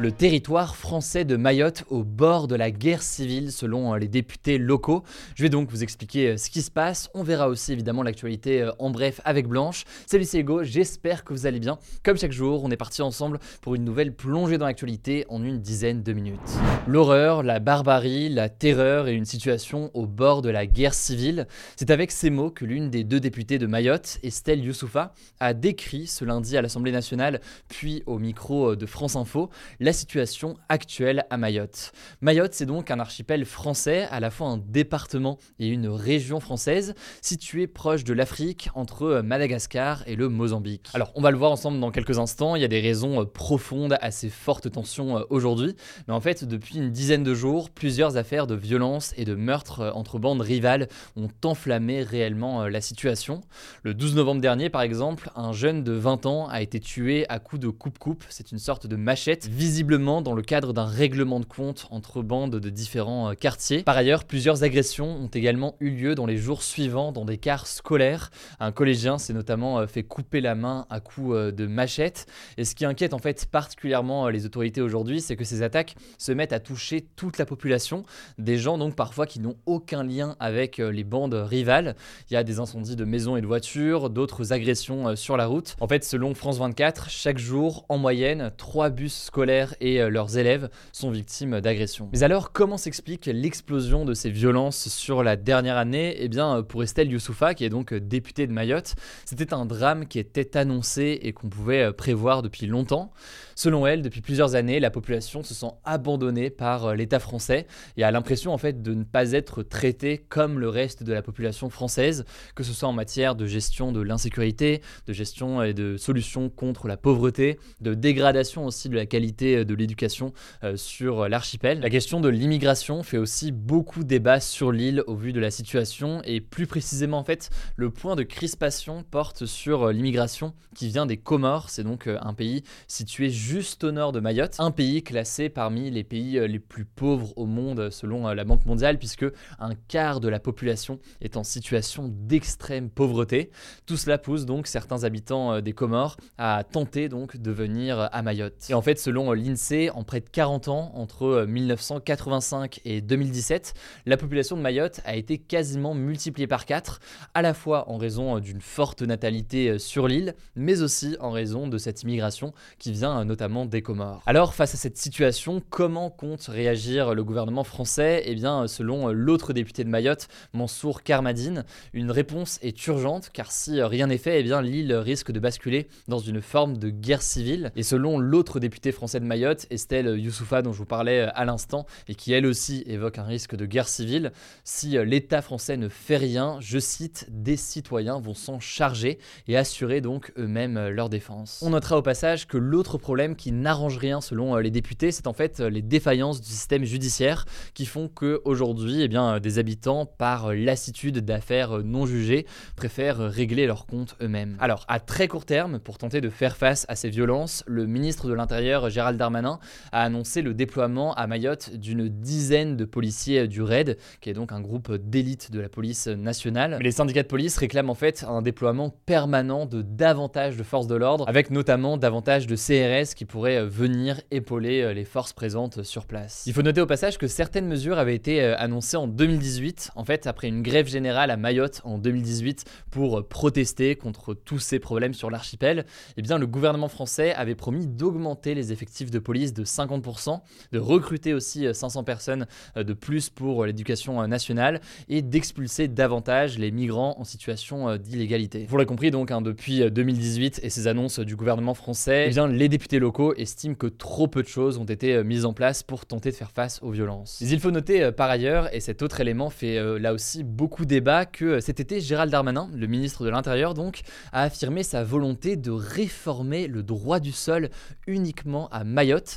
Le territoire français de Mayotte au bord de la guerre civile selon euh, les députés locaux. Je vais donc vous expliquer euh, ce qui se passe. On verra aussi évidemment l'actualité euh, en bref avec Blanche. Salut c'est Hugo, j'espère que vous allez bien. Comme chaque jour, on est parti ensemble pour une nouvelle plongée dans l'actualité en une dizaine de minutes. L'horreur, la barbarie, la terreur et une situation au bord de la guerre civile. C'est avec ces mots que l'une des deux députées de Mayotte, Estelle Youssoufa, a décrit ce lundi à l'Assemblée nationale puis au micro de France Info situation actuelle à Mayotte. Mayotte, c'est donc un archipel français, à la fois un département et une région française, situé proche de l'Afrique, entre Madagascar et le Mozambique. Alors, on va le voir ensemble dans quelques instants, il y a des raisons euh, profondes à ces fortes tensions euh, aujourd'hui, mais en fait, depuis une dizaine de jours, plusieurs affaires de violence et de meurtres euh, entre bandes rivales ont enflammé réellement la situation. Le 12 novembre dernier, par exemple, un jeune de 20 ans a été tué à coups de coupe-coupe, c'est une sorte de machette, dans le cadre d'un règlement de compte entre bandes de différents euh, quartiers. Par ailleurs, plusieurs agressions ont également eu lieu dans les jours suivants dans des cars scolaires. Un collégien s'est notamment euh, fait couper la main à coups euh, de machette. Et ce qui inquiète en fait particulièrement les autorités aujourd'hui, c'est que ces attaques se mettent à toucher toute la population. Des gens donc parfois qui n'ont aucun lien avec les bandes rivales. Il y a des incendies de maisons et de voitures, d'autres agressions sur la route. En fait, selon France 24, chaque jour, en moyenne, trois bus scolaires et euh, leurs élèves sont victimes d'agressions. Mais alors, comment s'explique l'explosion de ces violences sur la dernière année? Eh bien, euh, pour Estelle Youssoufa, qui est donc euh, députée de Mayotte, c'était un drame qui était annoncé et qu'on pouvait prévoir depuis longtemps. Selon elle, depuis plusieurs années, la population se sent abandonnée par l'État français et a l'impression en fait de ne pas être traitée comme le reste de la population française, que ce soit en matière de gestion de l'insécurité, de gestion et de solutions contre la pauvreté, de dégradation aussi de la qualité de l'éducation euh, sur l'archipel. La question de l'immigration fait aussi beaucoup débat sur l'île au vu de la situation et plus précisément en fait le point de crispation porte sur euh, l'immigration qui vient des Comores, c'est donc euh, un pays situé juste au nord de Mayotte, un pays classé parmi les pays les plus pauvres au monde selon la Banque mondiale puisque un quart de la population est en situation d'extrême pauvreté. Tout cela pousse donc certains habitants des Comores à tenter donc de venir à Mayotte. Et en fait selon l'INSEE, en près de 40 ans, entre 1985 euh, et 2017, la population de Mayotte a été quasiment multipliée par 4, à la fois en raison euh, d'une forte natalité euh, sur l'île, mais aussi en raison de cette immigration qui vient notamment des Comores. Alors, face à cette situation, comment compte réagir le gouvernement français? Eh bien, selon l'autre député de Mayotte, Mansour Karmadine, une réponse est urgente, car si rien n'est fait, eh bien l'île risque de basculer dans une forme de guerre civile. Et selon l'autre député français de Mayotte, Estelle Youssoufa, dont je vous parlais euh, à l'instant, et qui elle aussi évoque un risque de guerre civile, si euh, l'État français ne fait rien, je cite, des citoyens vont s'en charger et assurer donc eux-mêmes euh, leur défense. On notera au passage que l'autre problème qui n'arrange rien selon les députés, c'est en fait les défaillances du système judiciaire qui font que aujourd'hui, eh bien, des habitants, par lassitude d'affaires non jugées, préfèrent régler leurs comptes eux-mêmes. Alors, à très court terme, pour tenter de faire face à ces violences, le ministre de l'Intérieur, Gérald Darmanin, a annoncé le déploiement à Mayotte d'une dizaine de policiers du RAID, qui est donc un groupe d'élite de la police nationale. Mais les syndicats de police réclament en fait un déploiement permanent de davantage de forces de l'ordre, avec notamment davantage de CRS qui pourraient venir épauler les forces présentes sur place. Il faut noter au passage que certaines mesures avaient été annoncées en 2018, en fait après une grève générale à Mayotte en 2018 pour protester contre tous ces problèmes sur l'archipel, eh bien le gouvernement français avait promis d'augmenter les effectifs l'effectif de police de 50%, de recruter aussi 500 personnes de plus pour l'éducation nationale et d'expulser davantage les migrants en situation d'illégalité. Vous l'avez compris donc, hein, depuis 2018 et ces annonces du gouvernement français, eh les députés locaux estiment que trop peu de choses ont été mises en place pour tenter de faire face aux violences. Mais il faut noter par ailleurs, et cet autre élément fait là aussi beaucoup débat, que cet été, Gérald Darmanin, le ministre de l'Intérieur donc, a affirmé sa volonté de réformer le droit du sol uniquement à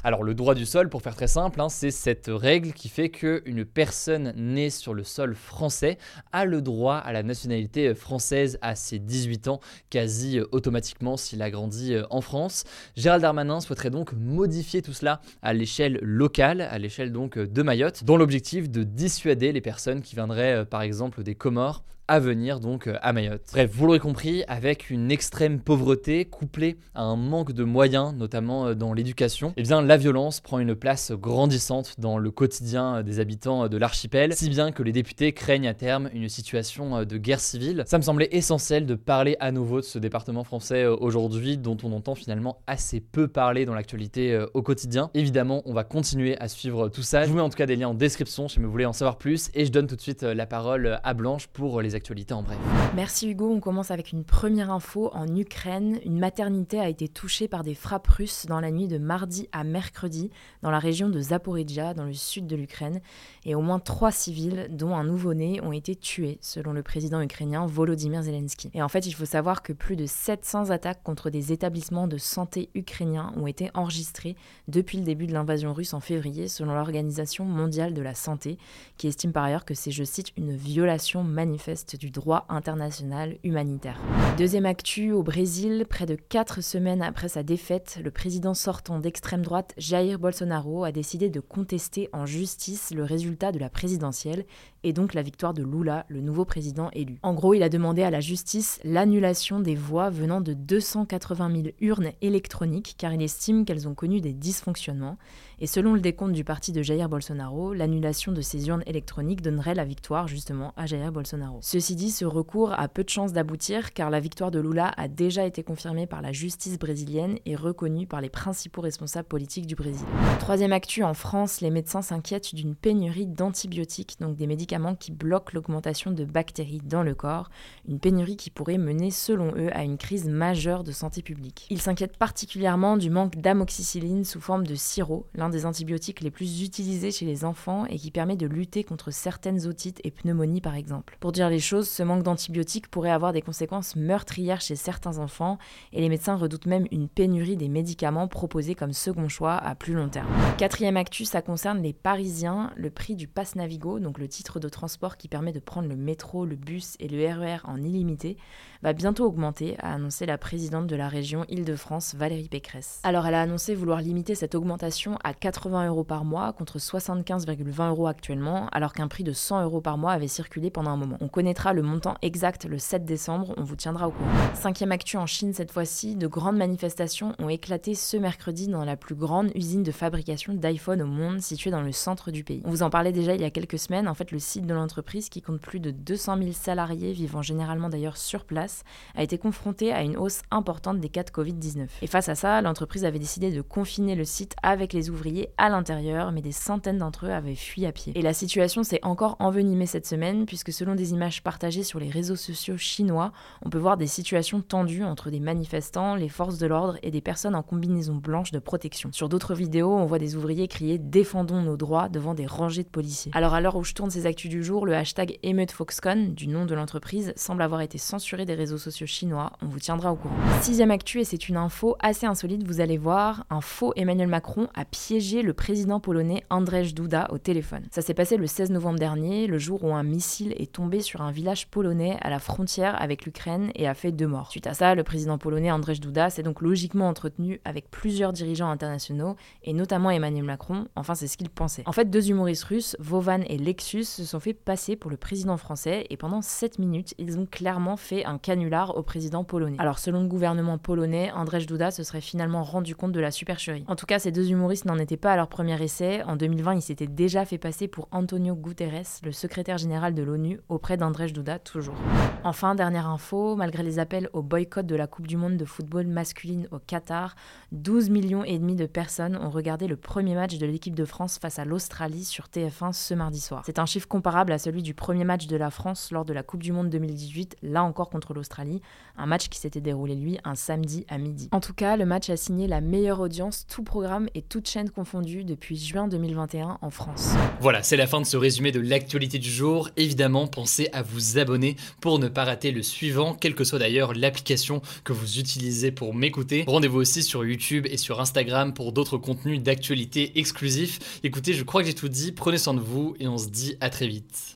Alors le droit du sol, pour faire très simple, hein, c'est cette règle qui fait qu'une personne née sur le sol français a le droit à la nationalité française à ses 18 ans, quasi automatiquement s'il a grandi en France. Gérald Darmanin souhaiterait donc modifier tout cela à l'échelle locale, à l'échelle donc de Mayotte, dans l'objectif de dissuader les personnes qui viendraient par exemple des Comores à venir donc euh, à Mayotte. Bref, vous l'aurez compris, avec une extrême pauvreté couplée à un manque de moyens, notamment euh, dans l'éducation, eh bien la violence prend une place grandissante dans le quotidien euh, des habitants de l'archipel, si bien que les députés craignent à terme une situation de guerre civile. Ça me semblait essentiel de parler à nouveau de ce département français aujourd'hui, dont on entend finalement assez peu parler dans l'actualité au quotidien. Évidemment, on va continuer à suivre tout ça. Je vous mets en tout cas des liens en description si vous voulez en savoir plus, et je donne tout de suite la parole à Blanche pour les actualités en bref. Merci Hugo, on commence avec une première info. En Ukraine, une maternité a été touchée par des frappes russes dans la nuit de mardi à mercredi dans la région de Zaporizhia, dans le sud de l'Ukraine, et au moins trois civils, dont un nouveau-né, ont été tués, selon le président ukrainien Volodymyr Zelensky. Et en fait, il faut savoir que plus de 700 attaques contre des établissements de santé ukrainiens ont été enregistrées depuis le début de l'invasion russe en février, selon l'Organisation mondiale de la santé, qui estime par ailleurs que c'est, je cite, une violation manifeste du droit international humanitaire. Deuxième actu, au Brésil, près de quatre semaines après sa défaite, le président sortant d'extrême droite Jair Bolsonaro a décidé de contester en justice le résultat de la présidentielle et donc la victoire de Lula, le nouveau président élu. En gros, il a demandé à la justice l'annulation des voix venant de 280 000 urnes électroniques car il estime qu'elles ont connu des dysfonctionnements. Et selon le décompte du parti de Jair Bolsonaro, l'annulation de ces urnes électroniques donnerait la victoire justement à Jair Bolsonaro. Ceci dit, ce recours a peu de chances d'aboutir car la victoire de Lula a déjà été confirmée par la justice brésilienne et reconnue par les principaux responsables politiques du Brésil. Troisième actu, en France, les médecins s'inquiètent d'une pénurie d'antibiotiques, donc des médicaments qui bloquent l'augmentation de bactéries dans le corps, une pénurie qui pourrait mener selon eux à une crise majeure de santé publique. Ils s'inquiètent particulièrement du manque d'amoxicilline sous forme de sirop, l'un des antibiotiques les plus utilisés chez les enfants et qui permet de lutter contre certaines otites et pneumonies par exemple. Pour dire les choses, ce manque d'antibiotiques pourrait avoir des conséquences meurtrières chez certains enfants et les médecins redoutent même une pénurie des médicaments proposés comme second choix à plus long terme. Quatrième actu, ça concerne les Parisiens, le prix du pass Navigo, donc le titre de transport qui permet de prendre le métro, le bus et le RER e en illimité, va bientôt augmenter, a annoncé la présidente de la région Île-de-France, Valérie Pécresse. Alors elle a annoncé vouloir limiter cette augmentation à 80 euros par mois contre 75,20 euros actuellement, alors qu'un prix de 100 euros par mois avait circulé pendant un moment. On connaîtra le montant exact le 7 décembre, on vous tiendra au courant. Cinquième actu en Chine cette fois-ci, de grandes manifestations ont éclaté ce mercredi dans la plus grande usine de fabrication d'iPhone au monde située dans le centre du pays. On vous en parlait déjà il y a quelques semaines, en fait le site de l'entreprise qui compte plus de 200 000 salariés vivant généralement d'ailleurs sur place a été confrontée à une hausse importante des cas de Covid-19. Et face à ça, l'entreprise avait décidé de confiner le site avec les ouvriers à l'intérieur, mais des centaines d'entre eux avaient fui à pied. Et la situation s'est encore envenimée cette semaine, puisque selon des images partagées sur les réseaux sociaux chinois, on peut voir des situations tendues entre des manifestants, les forces de l'ordre et des personnes en combinaison blanche de protection. Sur d'autres vidéos, on voit des ouvriers crier Défendons nos droits devant des rangées de policiers. Alors à l'heure où je tourne ces actus du jour, le hashtag EmeuteFoxCon, du nom de l'entreprise, semble avoir été censuré des réseaux sociaux chinois. On vous tiendra au courant. Sixième actu, et c'est une info assez insolite, vous allez voir, un faux Emmanuel Macron a piégé le président polonais Andrzej Duda au téléphone. Ça s'est passé le 16 novembre dernier, le jour où un missile est tombé sur un village polonais à la frontière avec l'Ukraine et a fait deux morts. Suite à ça, le président polonais Andrzej Duda s'est donc logiquement entretenu avec plusieurs dirigeants internationaux et notamment Emmanuel Macron. Enfin, c'est ce qu'il pensait. En fait, deux humoristes russes, Vovan et Lexus, se sont fait passer pour le président français et pendant 7 minutes, ils ont clairement fait un canular au président polonais. Alors selon le gouvernement polonais, Andrzej Duda se serait finalement rendu compte de la supercherie. En tout cas, ces deux humoristes n'en étaient pas à leur premier essai. En 2020, ils s'étaient déjà fait passer pour Antonio Guterres, le secrétaire général de l'ONU, auprès d'Andrzej Duda toujours. Enfin, dernière info, malgré les appels au boycott de la Coupe du monde de football masculine au Qatar, 12 millions et demi de personnes ont regardé le premier match de l'équipe de France face à l'Australie sur TF1 ce mardi soir. C'est un chiffre comparable à celui du premier match de la France lors de la Coupe du Monde 2018, là encore contre l'Australie, un match qui s'était déroulé lui un samedi à midi. En tout cas, le match a signé la meilleure audience, tout programme et toute chaîne confondue depuis juin 2021 en France. Voilà, c'est la fin de ce résumé de l'actualité du jour. Évidemment, pensez à vous abonner pour ne pas rater le suivant, quelle que soit d'ailleurs l'application que vous utilisez pour m'écouter. Rendez-vous aussi sur YouTube et sur Instagram pour d'autres contenus d'actualité exclusifs. Écoutez, je crois que j'ai tout dit, prenez soin de vous et on se dit à très vite.